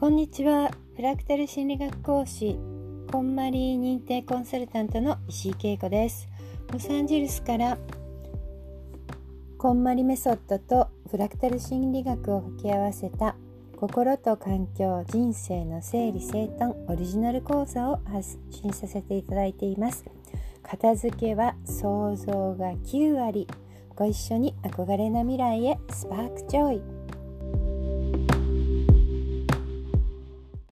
こんにちは。フラクタル心理学講師こんまり認定コンサルタントの石井恵子です。ロサンゼルスからこんまりメソッドとフラクタル心理学を掛け合わせた心と環境人生の整理整頓オリジナル講座を発信させていただいています。片付けは想像が9割。ご一緒に憧れの未来へスパークジョイ。